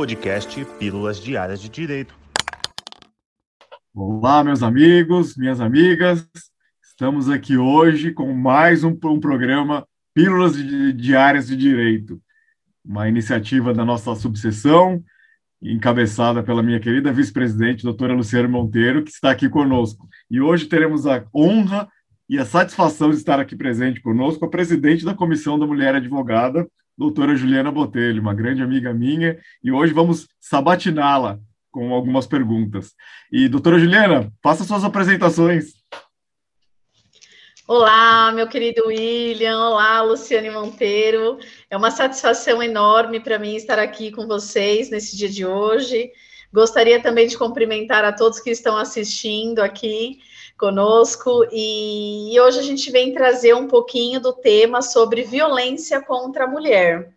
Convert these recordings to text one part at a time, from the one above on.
podcast Pílulas Diárias de Direito. Olá, meus amigos, minhas amigas. Estamos aqui hoje com mais um, um programa Pílulas Diárias de Direito, uma iniciativa da nossa subseção, encabeçada pela minha querida vice-presidente, doutora Luciana Monteiro, que está aqui conosco. E hoje teremos a honra e a satisfação de estar aqui presente conosco a presidente da Comissão da Mulher Advogada, doutora Juliana Botelho, uma grande amiga minha, e hoje vamos sabatiná-la com algumas perguntas. E, doutora Juliana, faça suas apresentações. Olá, meu querido William, olá, Luciane Monteiro. É uma satisfação enorme para mim estar aqui com vocês nesse dia de hoje. Gostaria também de cumprimentar a todos que estão assistindo aqui conosco e hoje a gente vem trazer um pouquinho do tema sobre violência contra a mulher.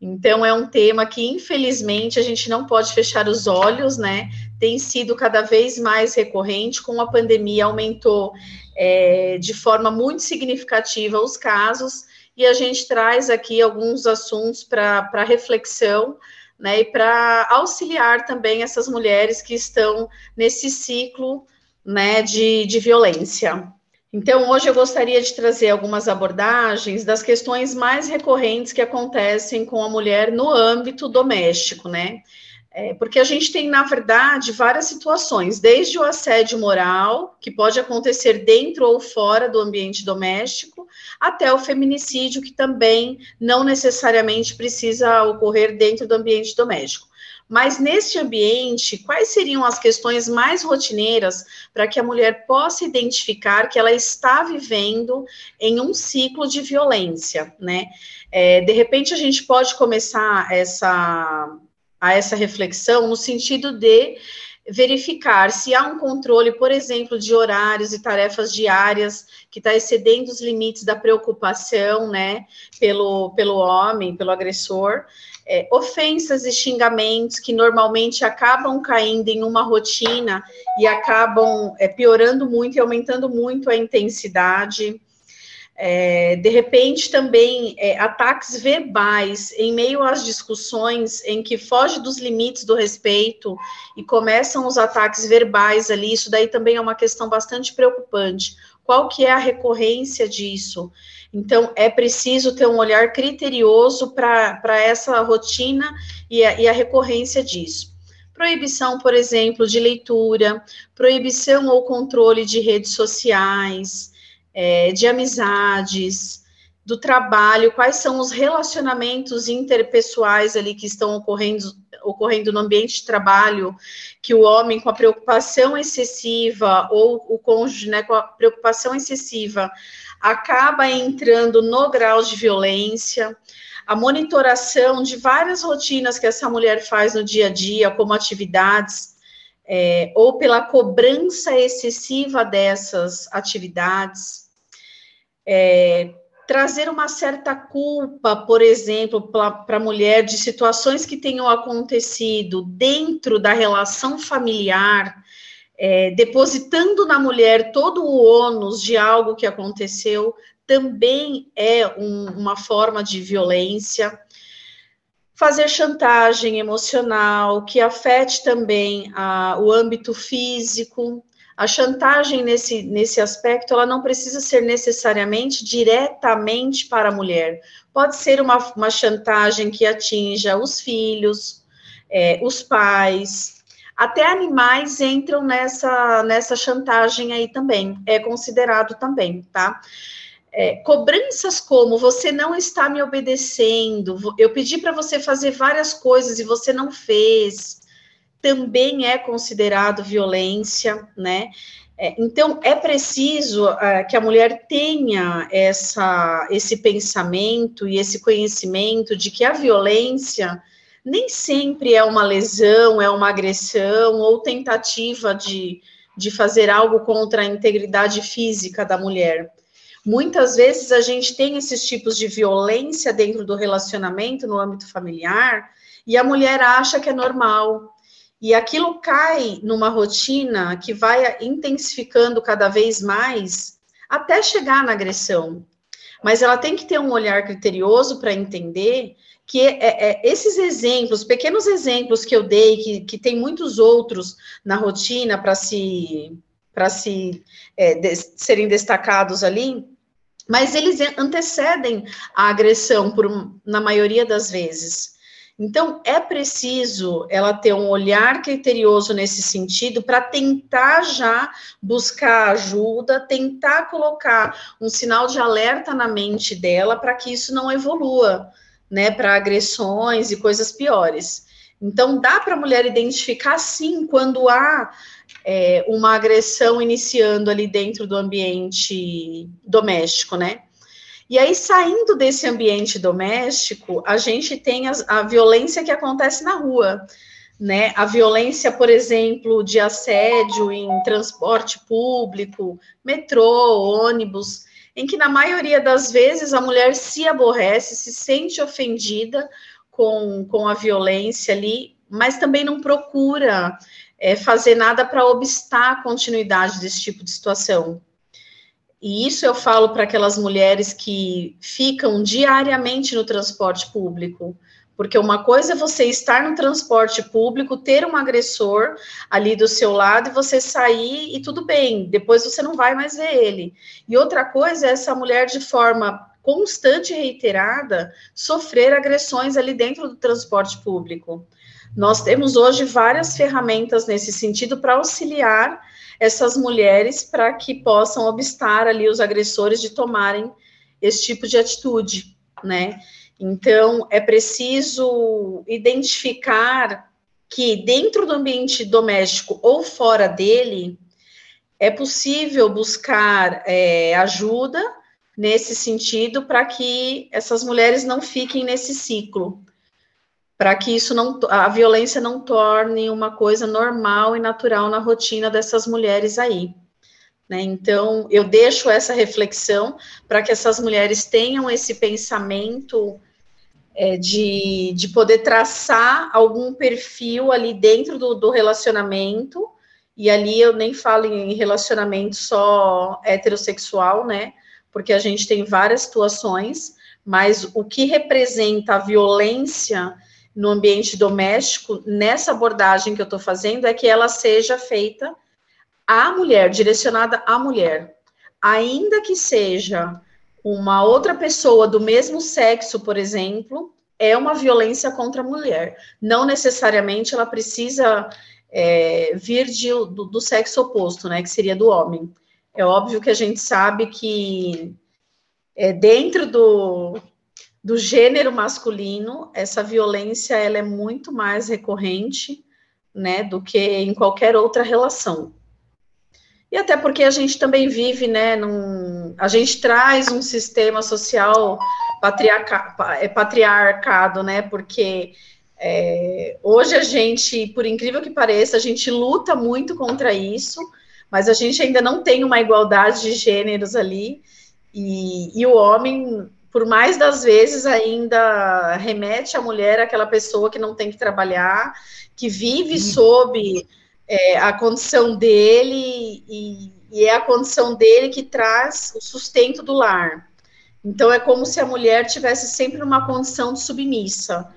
Então é um tema que infelizmente a gente não pode fechar os olhos, né? Tem sido cada vez mais recorrente, com a pandemia aumentou é, de forma muito significativa os casos e a gente traz aqui alguns assuntos para reflexão. Né, e para auxiliar também essas mulheres que estão nesse ciclo né, de, de violência. Então, hoje eu gostaria de trazer algumas abordagens das questões mais recorrentes que acontecem com a mulher no âmbito doméstico, né? É, porque a gente tem, na verdade, várias situações, desde o assédio moral, que pode acontecer dentro ou fora do ambiente doméstico, até o feminicídio, que também não necessariamente precisa ocorrer dentro do ambiente doméstico. Mas neste ambiente, quais seriam as questões mais rotineiras para que a mulher possa identificar que ela está vivendo em um ciclo de violência, né? É, de repente a gente pode começar essa a essa reflexão no sentido de verificar se há um controle, por exemplo, de horários e tarefas diárias que está excedendo os limites da preocupação, né, pelo, pelo homem, pelo agressor, é, ofensas e xingamentos que normalmente acabam caindo em uma rotina e acabam é, piorando muito e aumentando muito a intensidade. É, de repente, também é, ataques verbais em meio às discussões em que foge dos limites do respeito e começam os ataques verbais ali, isso daí também é uma questão bastante preocupante. Qual que é a recorrência disso? Então, é preciso ter um olhar criterioso para essa rotina e a, e a recorrência disso. Proibição, por exemplo, de leitura, proibição ou controle de redes sociais, é, de amizades, do trabalho, quais são os relacionamentos interpessoais ali que estão ocorrendo, ocorrendo no ambiente de trabalho, que o homem com a preocupação excessiva ou o cônjuge né, com a preocupação excessiva acaba entrando no grau de violência, a monitoração de várias rotinas que essa mulher faz no dia a dia, como atividades, é, ou pela cobrança excessiva dessas atividades, é, trazer uma certa culpa, por exemplo, para a mulher de situações que tenham acontecido dentro da relação familiar, é, depositando na mulher todo o ônus de algo que aconteceu, também é um, uma forma de violência. Fazer chantagem emocional, que afete também a, o âmbito físico. A chantagem nesse, nesse aspecto, ela não precisa ser necessariamente diretamente para a mulher. Pode ser uma, uma chantagem que atinja os filhos, é, os pais, até animais entram nessa, nessa chantagem aí também, é considerado também, tá? É, cobranças como você não está me obedecendo, eu pedi para você fazer várias coisas e você não fez, também é considerado violência, né? É, então é preciso é, que a mulher tenha essa, esse pensamento e esse conhecimento de que a violência nem sempre é uma lesão, é uma agressão ou tentativa de, de fazer algo contra a integridade física da mulher. Muitas vezes a gente tem esses tipos de violência dentro do relacionamento, no âmbito familiar, e a mulher acha que é normal. E aquilo cai numa rotina que vai intensificando cada vez mais até chegar na agressão. mas ela tem que ter um olhar criterioso para entender que é, é, esses exemplos, pequenos exemplos que eu dei, que, que tem muitos outros na rotina para se, para se é, de, serem destacados ali, mas eles antecedem a agressão por, na maioria das vezes. Então, é preciso ela ter um olhar criterioso nesse sentido para tentar já buscar ajuda, tentar colocar um sinal de alerta na mente dela para que isso não evolua, né, para agressões e coisas piores. Então, dá para a mulher identificar, sim, quando há é, uma agressão iniciando ali dentro do ambiente doméstico, né? E aí, saindo desse ambiente doméstico, a gente tem a, violência que acontece na rua, né? A violência, por exemplo, de assédio em transporte público, metrô, ônibus, em que na maioria das vezes a mulher se aborrece, se sente ofendida com, com a violência ali, mas também não procura é, fazer nada para obstar a continuidade desse tipo de situação. E isso eu falo para aquelas mulheres que ficam diariamente no transporte público. Porque uma coisa é você estar no transporte público, ter um agressor ali do seu lado e você sair e tudo bem, depois você não vai mais ver ele. E outra coisa é essa mulher, de forma constante e reiterada, sofrer agressões ali dentro do transporte público. Nós temos hoje várias ferramentas nesse sentido para auxiliar essas mulheres para que possam obstar ali os agressores de tomarem esse tipo de atitude, né? Então, é preciso identificar que dentro do ambiente doméstico ou fora dele, é possível buscar é, ajuda nesse sentido para que essas mulheres não fiquem nesse ciclo, para que isso não a violência não torne uma coisa normal e natural na rotina dessas mulheres aí. Né? Então, eu deixo essa reflexão para que essas mulheres tenham esse pensamento é, de, de poder traçar algum perfil ali dentro do, do relacionamento, e ali eu nem falo em relacionamento só heterossexual, né? Porque a gente tem várias situações, mas o que representa a violência no ambiente doméstico, nessa abordagem que eu estou fazendo, é que ela seja feita à mulher, direcionada à mulher. Ainda que seja uma outra pessoa do mesmo sexo, por exemplo, é uma violência contra a mulher. Não necessariamente ela precisa é, vir de, do, do, sexo oposto, né, que seria do homem. É óbvio que a gente sabe que é, dentro do, do gênero masculino, essa violência ela é muito mais recorrente, né, do que em qualquer outra relação. E até porque a gente também vive, né, num, a gente traz um sistema social patriarca, é, patriarcado, né, porque é, hoje a gente, por incrível que pareça, a gente luta muito contra isso, mas a gente ainda não tem uma igualdade de gêneros ali, e, e o homem por mais das vezes ainda remete a mulher àquela pessoa que não tem que trabalhar, que vive sob é, a condição dele e, e, é a condição dele que traz o sustento do lar. Então é como se a mulher tivesse sempre numa condição de submissa.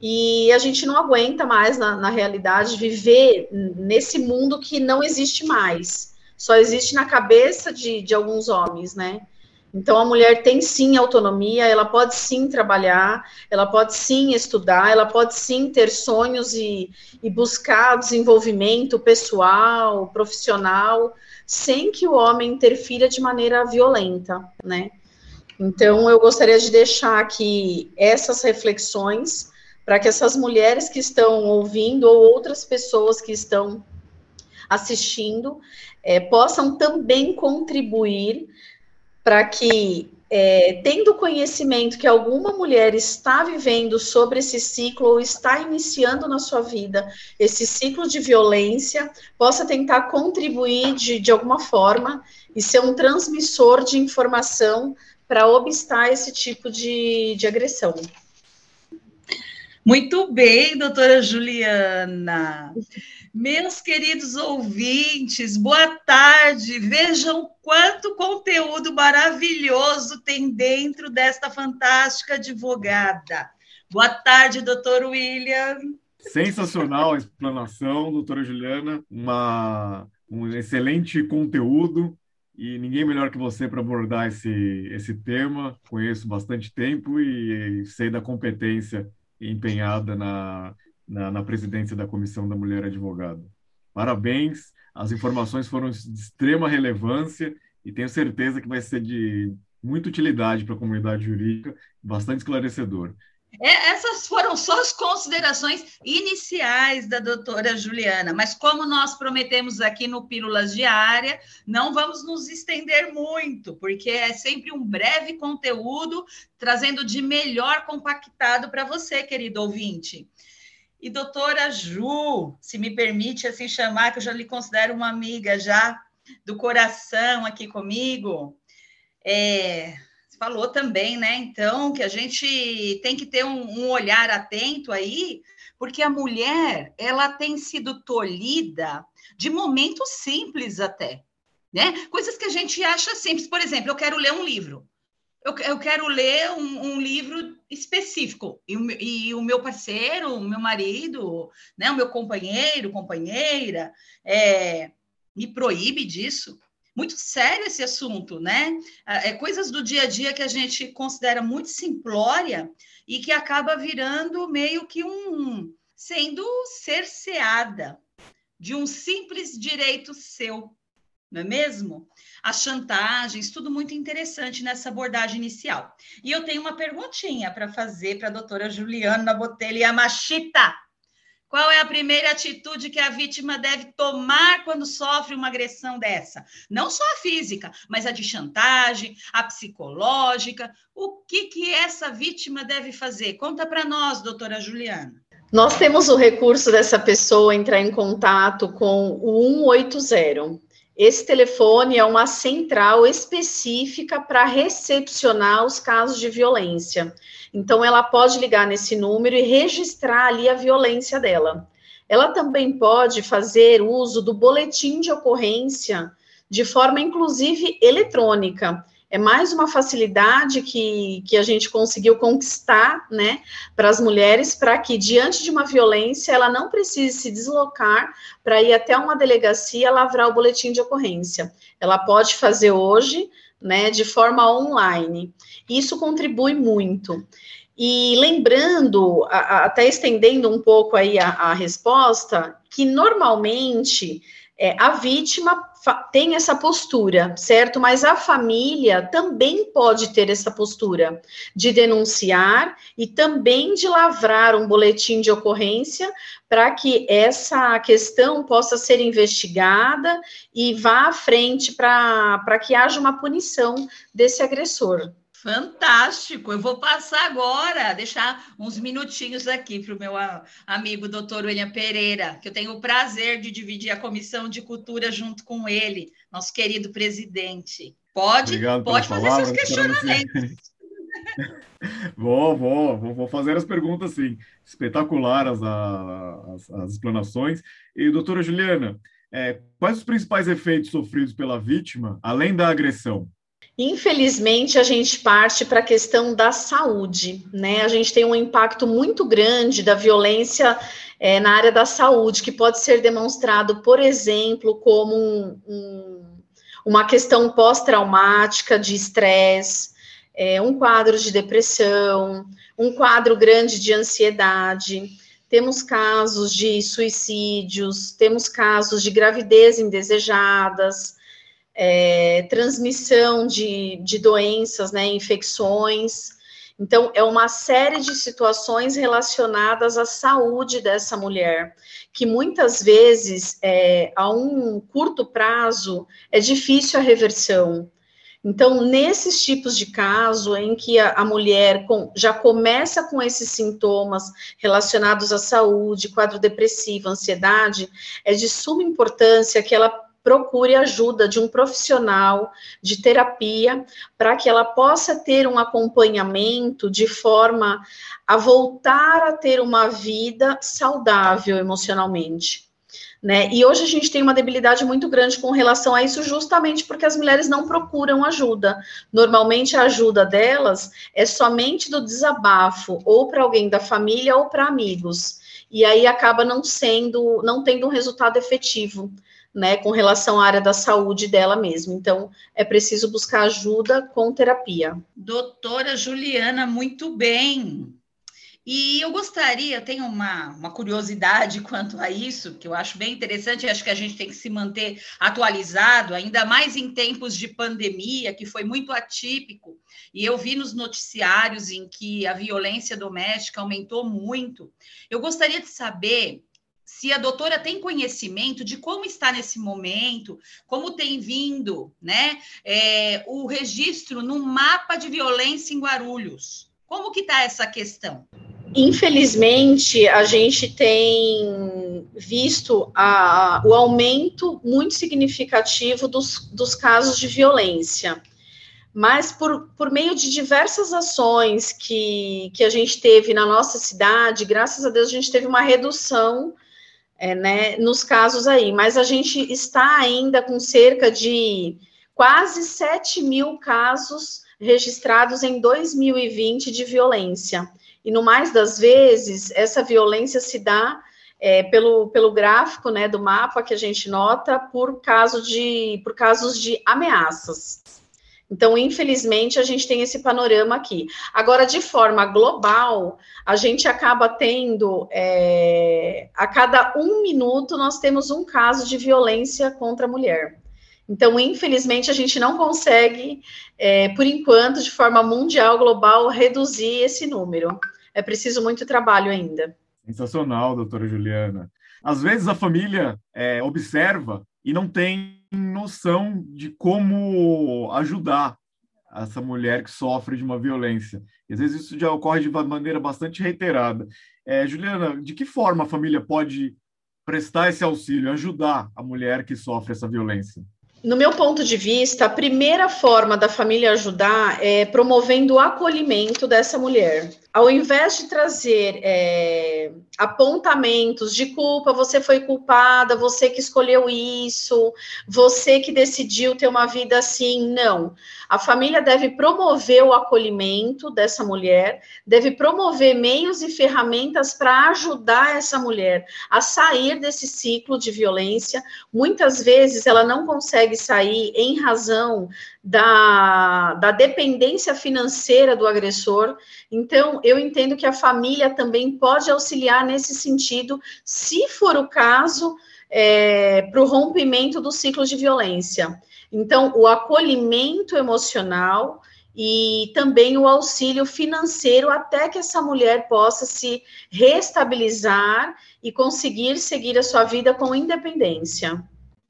E a gente não aguenta mais, na, na realidade, viver nesse mundo que não existe mais. Só existe na cabeça de, de alguns homens, né? Então, a mulher tem sim autonomia, ela pode sim trabalhar, ela pode sim estudar, ela pode sim ter sonhos e, e buscar desenvolvimento pessoal, profissional, sem que o homem interfira de maneira violenta, né? Então, eu gostaria de deixar aqui essas reflexões para que essas mulheres que estão ouvindo ou outras pessoas que estão assistindo é, possam também contribuir para que, é, tendo conhecimento que alguma mulher está vivendo sobre esse ciclo ou está iniciando na sua vida esse ciclo de violência, possa tentar contribuir de, de alguma forma e ser um transmissor de informação para obstar esse tipo de, de agressão. Muito bem, doutora Juliana. Meus queridos ouvintes, boa tarde. Vejam quanto conteúdo maravilhoso tem dentro desta fantástica advogada. Boa tarde, doutor William. Sensacional a explanação, doutora Juliana. Uma, um excelente conteúdo e ninguém melhor que você para abordar esse, esse tema. Conheço bastante tempo e, e sei da competência empenhada na, na, na presidência da Comissão da Mulher Advogada. Parabéns, as informações foram de extrema relevância e tenho certeza que vai ser de muita utilidade para a comunidade jurídica, bastante esclarecedor. É, essas foram só as considerações iniciais da doutora Juliana, mas como nós prometemos aqui no Pílulas Diária, não vamos nos estender muito, porque é sempre um breve conteúdo trazendo de melhor compactado para você, querido ouvinte. E doutora Ju, se me permite assim chamar, que eu já lhe considero uma amiga já do coração aqui comigo, é, falou também, né? Então, que a gente tem que ter um, um olhar atento aí, porque a mulher, ela tem sido tolhida de momentos simples até, né? Coisas que a gente acha simples. Por exemplo, eu quero ler um livro eu, eu quero ler um, um livro específico e o, e o, meu parceiro, o meu marido, né, o meu companheiro, companheira, é, me proíbe disso. Muito sério esse assunto, né? É coisas do dia a dia que a gente considera muito simplória e que acaba virando meio que um sendo cerceada de um simples direito seu, não é mesmo? As chantagens, tudo muito interessante nessa abordagem inicial. E eu tenho uma perguntinha para fazer para a doutora Juliana Botelho Yamashita. Qual é a primeira atitude que a vítima deve tomar quando sofre uma agressão dessa? Não só a física, mas a de chantagem, a psicológica. O que, que essa vítima deve fazer? Conta para nós, doutora Juliana. Nós temos o recurso dessa pessoa entrar em contato com o 180. Esse telefone é uma central específica para recepcionar os casos de violência. Então, ela pode ligar nesse número e registrar ali a violência dela. Ela também pode fazer uso do boletim de ocorrência de forma, inclusive, eletrônica é mais uma facilidade que, que a gente conseguiu conquistar, né, para as mulheres, para que, diante de uma violência, ela não precise se deslocar para ir até uma delegacia lavrar o boletim de ocorrência. Ela pode fazer hoje, né, de forma online. Isso contribui muito. E lembrando, a, a, até estendendo um pouco aí a, a resposta, que normalmente é, a vítima tem essa postura, certo? Mas a família também pode ter essa postura de denunciar e também de lavrar um boletim de ocorrência para que essa questão possa ser investigada e vá à frente para que haja uma punição desse agressor. Fantástico! Eu vou passar agora, deixar uns minutinhos aqui para o meu amigo doutor William Pereira, que eu tenho o prazer de dividir a comissão de cultura junto com ele, nosso querido presidente. Pode, Obrigado pode fazer seus questionamentos. vou, vou, vou fazer as perguntas, sim. Espetacular as, as, as explanações. E, doutora Juliana, é, quais os principais efeitos sofridos pela vítima, além da agressão? Infelizmente, a gente parte para a questão da saúde, né? A gente tem um impacto muito grande da violência é, na área da saúde, que pode ser demonstrado, por exemplo, como um, um, uma questão pós-traumática de estresse, é, um quadro de depressão, um quadro grande de ansiedade. Temos casos de suicídios, temos casos de gravidez indesejadas é, transmissão de, de doenças, né, infecções. Então, é uma série de situações relacionadas à saúde dessa mulher, que muitas vezes, é, a um curto prazo, é difícil a reversão. Então, nesses tipos de caso em que a, a mulher com, já começa com esses sintomas relacionados à saúde, quadro depressivo, ansiedade, é de suma importância que ela procure ajuda de um profissional de terapia para que ela possa ter um acompanhamento de forma a voltar a ter uma vida saudável emocionalmente. Né? E hoje a gente tem uma debilidade muito grande com relação a isso, justamente porque as mulheres não procuram ajuda. Normalmente a ajuda delas é somente do desabafo, ou para alguém da família ou para amigos. E aí acaba não sendo, não tendo um resultado efetivo. Né, com relação à área da saúde dela mesma. Então, é preciso buscar ajuda com terapia. Doutora Juliana, muito bem. E eu gostaria, tenho uma, uma curiosidade quanto a isso, que eu acho bem interessante, acho que a gente tem que se manter atualizado, ainda mais em tempos de pandemia, que foi muito atípico. E eu vi nos noticiários em que a violência doméstica aumentou muito. Eu gostaria de saber se a doutora tem conhecimento de como está nesse momento, como tem vindo, né, é, o registro no mapa de violência em Guarulhos. Como que está essa questão? Infelizmente, a gente tem visto a, o aumento muito significativo dos, dos casos de violência. Mas por, por meio de diversas ações que, que a gente teve na nossa cidade, graças a Deus a gente teve uma redução é, né, nos casos aí. Mas a gente está ainda com cerca de quase 7 mil casos registrados em 2020 de violência. E no mais das vezes, essa violência se dá é, pelo, pelo gráfico né, do mapa que a gente nota por, caso de, por casos de ameaças. Então, infelizmente, a gente tem esse panorama aqui. Agora, de forma global, a gente acaba tendo, é, a cada um minuto, nós temos um caso de violência contra a mulher. Então, infelizmente, a gente não consegue, é, por enquanto, de forma mundial, global, reduzir esse número. É preciso muito trabalho ainda. Sensacional, doutora Juliana. Às vezes a família é, observa e não tem noção de como ajudar essa mulher que sofre de uma violência. E às vezes isso já ocorre de maneira bastante reiterada. É, Juliana, de que forma a família pode prestar esse auxílio, ajudar a mulher que sofre essa violência? No meu ponto de vista, a primeira forma da família ajudar é promovendo o acolhimento dessa mulher. Ao invés de trazer é, apontamentos de culpa, você foi culpada, você que escolheu isso, você que decidiu ter uma vida assim, não. A família deve promover o acolhimento dessa mulher, deve promover meios e ferramentas para ajudar essa mulher a sair desse ciclo de violência. Muitas vezes ela não consegue sair em razão da, da dependência financeira do agressor. Então, eu entendo que a família também pode auxiliar nesse sentido, se for o caso, é, para o rompimento do ciclo de violência. Então, o acolhimento emocional e também o auxílio financeiro até que essa mulher possa se restabilizar e conseguir seguir a sua vida com independência.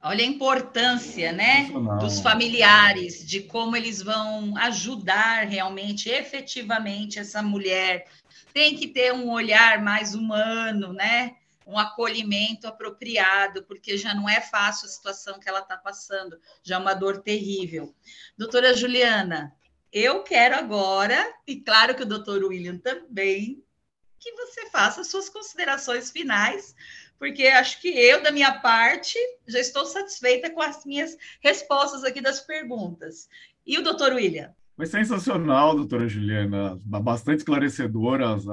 Olha a importância, né, dos familiares, de como eles vão ajudar realmente, efetivamente, essa mulher. Tem que ter um olhar mais humano, né? um acolhimento apropriado, porque já não é fácil a situação que ela está passando, já é uma dor terrível. Doutora Juliana, eu quero agora, e claro que o doutor William também, que você faça suas considerações finais, porque acho que eu, da minha parte, já estou satisfeita com as minhas respostas aqui das perguntas. E o doutor William? Foi sensacional, doutora Juliana, bastante esclarecedora as,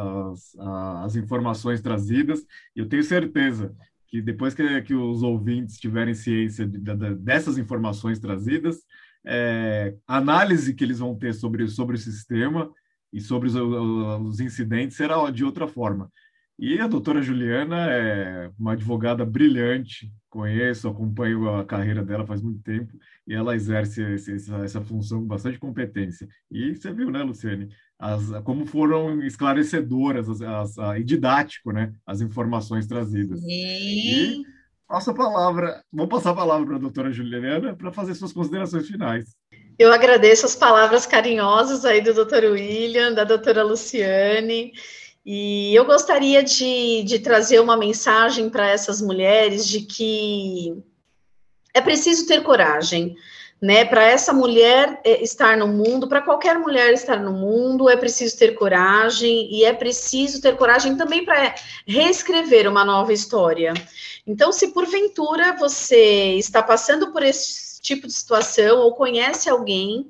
as, informações trazidas, eu tenho certeza que depois que, que os ouvintes tiverem ciência de, de, dessas informações trazidas, é, a análise que eles vão ter sobre, sobre o sistema e sobre os, os incidentes será de outra forma. E a doutora Juliana é uma advogada brilhante, conheço, acompanho a carreira dela faz muito tempo, e ela exerce essa, essa função com bastante competência. E você viu, né, Luciane, as, como foram esclarecedoras as, as, e didático, né, as informações trazidas. Sim. E passo a palavra, vou passar a palavra para a doutora Juliana para fazer suas considerações finais. Eu agradeço as palavras carinhosas aí do doutor William, da doutora Luciane, e eu gostaria de, de trazer uma mensagem para essas mulheres de que é preciso ter coragem. né? Para essa mulher é, estar no mundo, para qualquer mulher estar no mundo, é preciso ter coragem e é preciso ter coragem também para reescrever uma nova história. Então, se porventura você está passando por esse tipo de situação ou conhece alguém,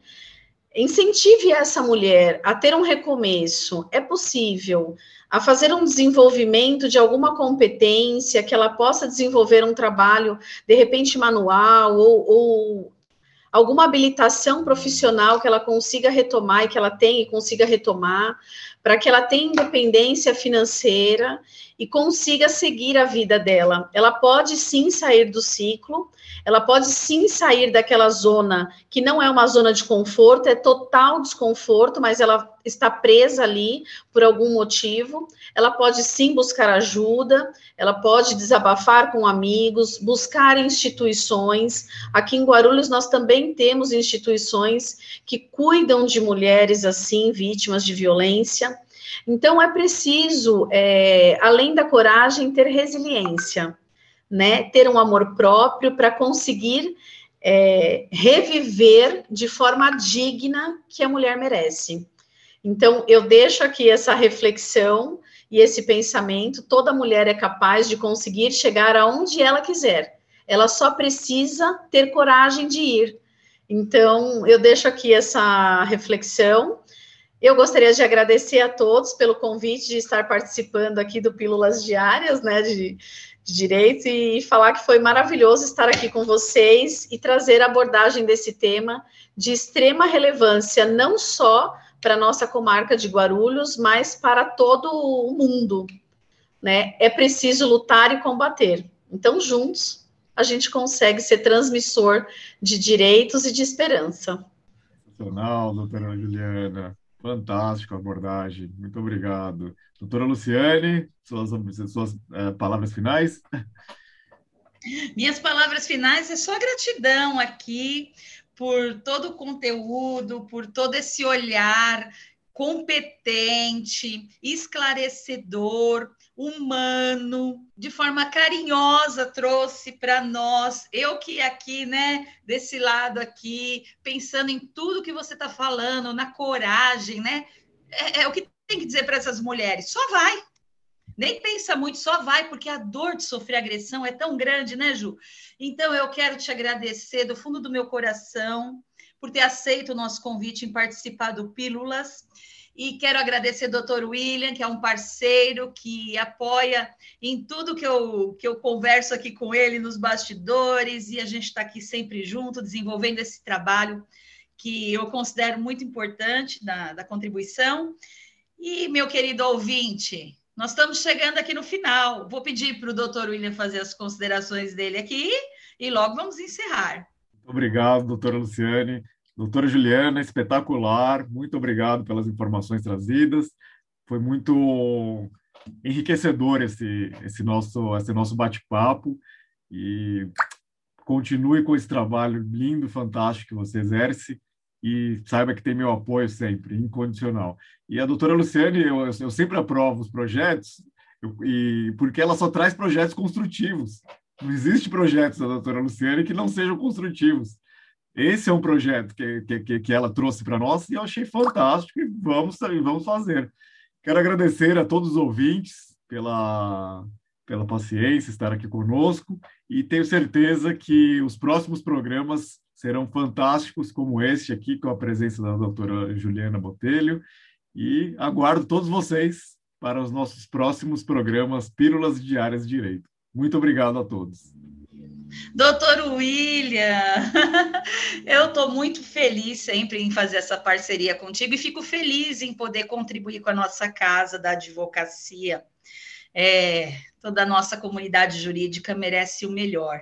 incentive essa mulher a ter um recomeço. É possível a fazer um desenvolvimento de alguma competência, que ela possa desenvolver um trabalho, de repente, manual ou, ou alguma habilitação profissional que ela consiga retomar e que ela tenha e consiga retomar, para que ela tenha independência financeira e consiga seguir a vida dela. Ela pode sim sair do ciclo, ela pode sim sair daquela zona que não é uma zona de conforto, é total desconforto, mas ela está presa ali por algum motivo. Ela pode sim buscar ajuda, ela pode desabafar com amigos, buscar instituições. Aqui em Guarulhos nós também temos instituições que cuidam de mulheres assim, vítimas de violência. Então é preciso, é, além da coragem, ter resiliência né? Ter um amor próprio para conseguir é, reviver de forma digna que a mulher merece. Então, eu deixo aqui essa reflexão e esse pensamento: toda mulher é capaz de conseguir chegar aonde ela quiser. Ela só precisa ter coragem de ir. Então, eu deixo aqui essa reflexão. Eu gostaria de agradecer a todos pelo convite de estar participando aqui do Pílulas Diárias, né? De, de direito e falar que foi maravilhoso estar aqui com vocês e trazer a abordagem desse tema de extrema relevância, não só para a nossa comarca de Guarulhos, mas para todo o mundo. Né? É preciso lutar e combater. Então, juntos, a gente consegue ser transmissor de direitos e de esperança. Sensacional, doutora Juliana. Fantástico a abordagem. Muito obrigado. Doutora Luciane, suas, suas uh, palavras finais? Minhas palavras finais é só gratidão aqui por todo o conteúdo, por todo esse olhar competente, esclarecedor, humano, de forma carinhosa trouxe para nós. Eu que aqui, né, desse lado aqui, pensando em tudo que você está falando, na coragem, né? É, é o que tem que dizer para essas mulheres: só vai. Nem pensa muito, só vai, porque a dor de sofrer agressão é tão grande, né, Ju? Então, eu quero te agradecer do fundo do meu coração por ter aceito o nosso convite em participar do Pílulas. E quero agradecer ao doutor William, que é um parceiro que apoia em tudo que eu, que eu converso aqui com ele nos bastidores, e a gente está aqui sempre junto, desenvolvendo esse trabalho que eu considero muito importante da, da contribuição. E, meu querido ouvinte, nós estamos chegando aqui no final. Vou pedir para o doutor William fazer as considerações dele aqui e logo vamos encerrar. Obrigado, doutora Luciane. Doutora Juliana, espetacular. Muito obrigado pelas informações trazidas. Foi muito enriquecedor esse, esse nosso, esse nosso bate-papo. E continue com esse trabalho lindo, fantástico que você exerce e saiba que tem meu apoio sempre, incondicional. E a doutora Luciane, eu, eu sempre aprovo os projetos, eu, e porque ela só traz projetos construtivos. Não existe projetos da doutora Luciane que não sejam construtivos. Esse é um projeto que, que, que ela trouxe para nós e eu achei fantástico e vamos, vamos fazer. Quero agradecer a todos os ouvintes pela, pela paciência, estar aqui conosco e tenho certeza que os próximos programas serão fantásticos como este aqui, com a presença da doutora Juliana Botelho, e aguardo todos vocês para os nossos próximos programas Pílulas Diárias de Direito. Muito obrigado a todos. Doutor William, eu estou muito feliz sempre em fazer essa parceria contigo e fico feliz em poder contribuir com a nossa casa da advocacia. É, toda a nossa comunidade jurídica merece o melhor.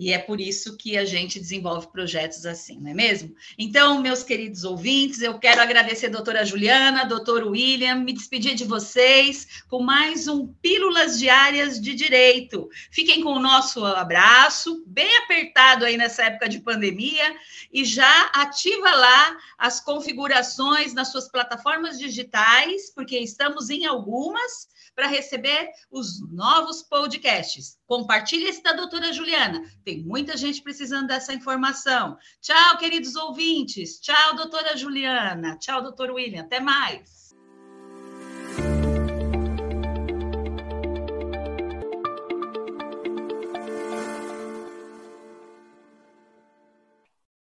E é por isso que a gente desenvolve projetos assim, não é mesmo? Então, meus queridos ouvintes, eu quero agradecer a doutora Juliana, doutor William, me despedir de vocês com mais um Pílulas Diárias de Direito. Fiquem com o nosso abraço, bem apertado aí nessa época de pandemia, e já ativa lá as configurações nas suas plataformas digitais, porque estamos em algumas para receber os novos podcasts. Compartilhe esse da doutora Juliana Tem muita gente precisando dessa informação. Tchau, queridos ouvintes. Tchau, doutora Juliana. Tchau, doutor William. Até mais.